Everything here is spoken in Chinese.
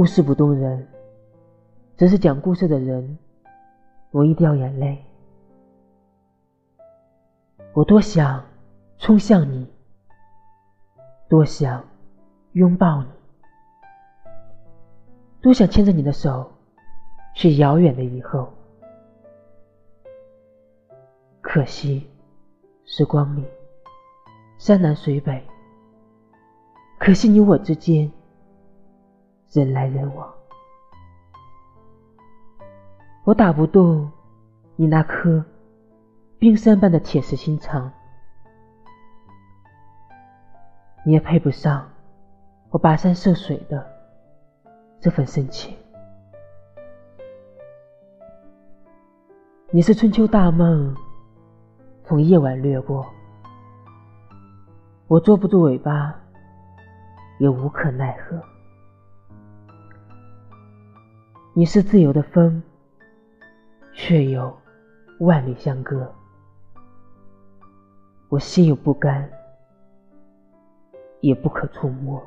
故事不动人，只是讲故事的人容易掉眼泪。我多想冲向你，多想拥抱你，多想牵着你的手去遥远的以后。可惜，时光里山南水北，可惜你我之间人来人往。我打不动你那颗冰山般的铁石心肠，你也配不上我跋山涉水的这份深情。你是春秋大梦。从夜晚掠过，我捉不住尾巴，也无可奈何。你是自由的风，却有万里相隔。我心有不甘，也不可触摸。